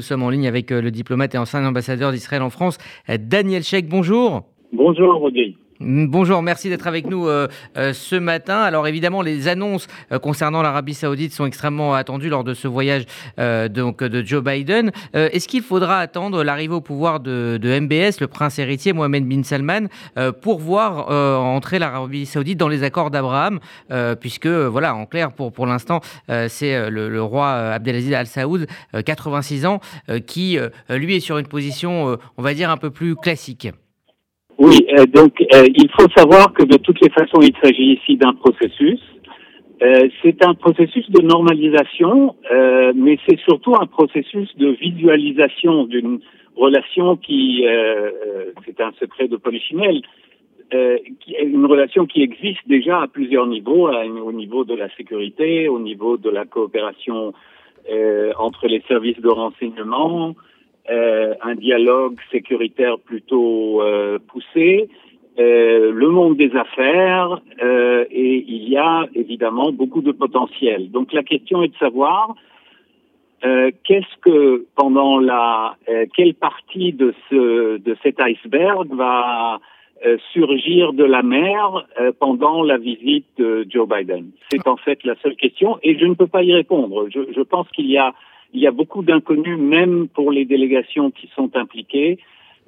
Nous sommes en ligne avec le diplomate et ancien ambassadeur d'Israël en France, Daniel Sheikh. Bonjour. Bonjour, Roger. Bonjour, merci d'être avec nous euh, euh, ce matin. Alors évidemment, les annonces euh, concernant l'Arabie Saoudite sont extrêmement attendues lors de ce voyage donc de Joe Biden. Est-ce qu'il faudra attendre l'arrivée au pouvoir de, MBS, le prince héritier Mohamed bin Salman, pour voir entrer l'Arabie Saoudite dans les accords d'Abraham, puisque voilà, en clair, pour pour l'instant, c'est le, roi Abdelaziz Al Saoud, 86 ans, qui lui est sur une position, on va dire, un peu plus classique. Oui, euh, donc euh, il faut savoir que de toutes les façons, il s'agit ici d'un processus. Euh, c'est un processus de normalisation, mais c'est surtout un processus de visualisation d'une relation qui, c'est un secret de Polichinelle, une relation qui existe déjà à plusieurs niveaux, au niveau de la sécurité, au niveau de la coopération entre les services de renseignement, euh, un dialogue sécuritaire plutôt euh, poussé, euh, le monde des affaires, et il y a évidemment beaucoup de potentiel. Donc la question est de savoir quelle partie de ce de cet iceberg va surgir de la mer pendant la visite de Joe Biden? C'est en fait la seule question et je ne peux pas y répondre. Je pense qu'il y a il y a beaucoup d'inconnus, même pour les délégations qui sont impliquées.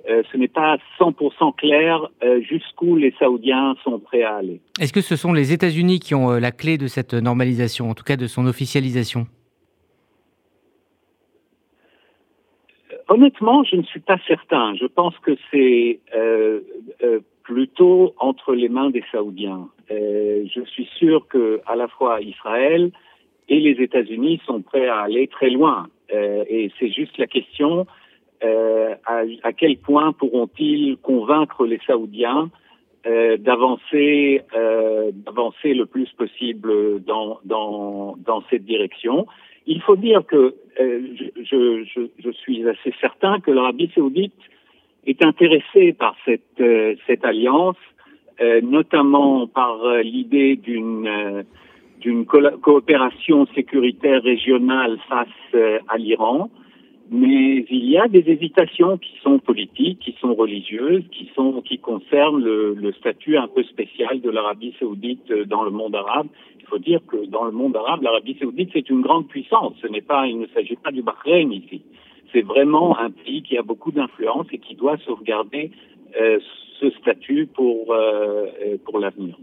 Euh, ce n'est pas 100% clair euh, jusqu'où les Saoudiens sont prêts à aller. Est-ce que ce sont les États-Unis qui ont euh, la clé de cette normalisation, en tout cas de son officialisation? Honnêtement, je ne suis pas certain. Je pense que c'est plutôt entre les mains des Saoudiens. je suis sûr que à la fois Israël, et les États-Unis sont prêts à aller très loin. Euh, et c'est juste la question euh, à, quel point pourront-ils convaincre les Saoudiens euh, d'avancer d'avancer le plus possible dans, dans, cette direction? Il faut dire que je, je, je, suis assez certain que l'Arabie saoudite est intéressée par cette, cette alliance, notamment par l'idée d'une d'une coopération sécuritaire régionale face euh, à l'Iran, mais il y a des hésitations qui sont politiques, qui sont religieuses, qui sont qui concernent le, le statut un peu spécial de l'Arabie saoudite euh, dans le monde arabe. Il faut dire que dans le monde arabe, l'Arabie saoudite c'est une grande puissance. Ce n'est pas, il ne s'agit pas du Bahreïn ici. C'est vraiment un pays qui a beaucoup d'influence et qui doit sauvegarder euh, ce statut pour euh, pour l'avenir.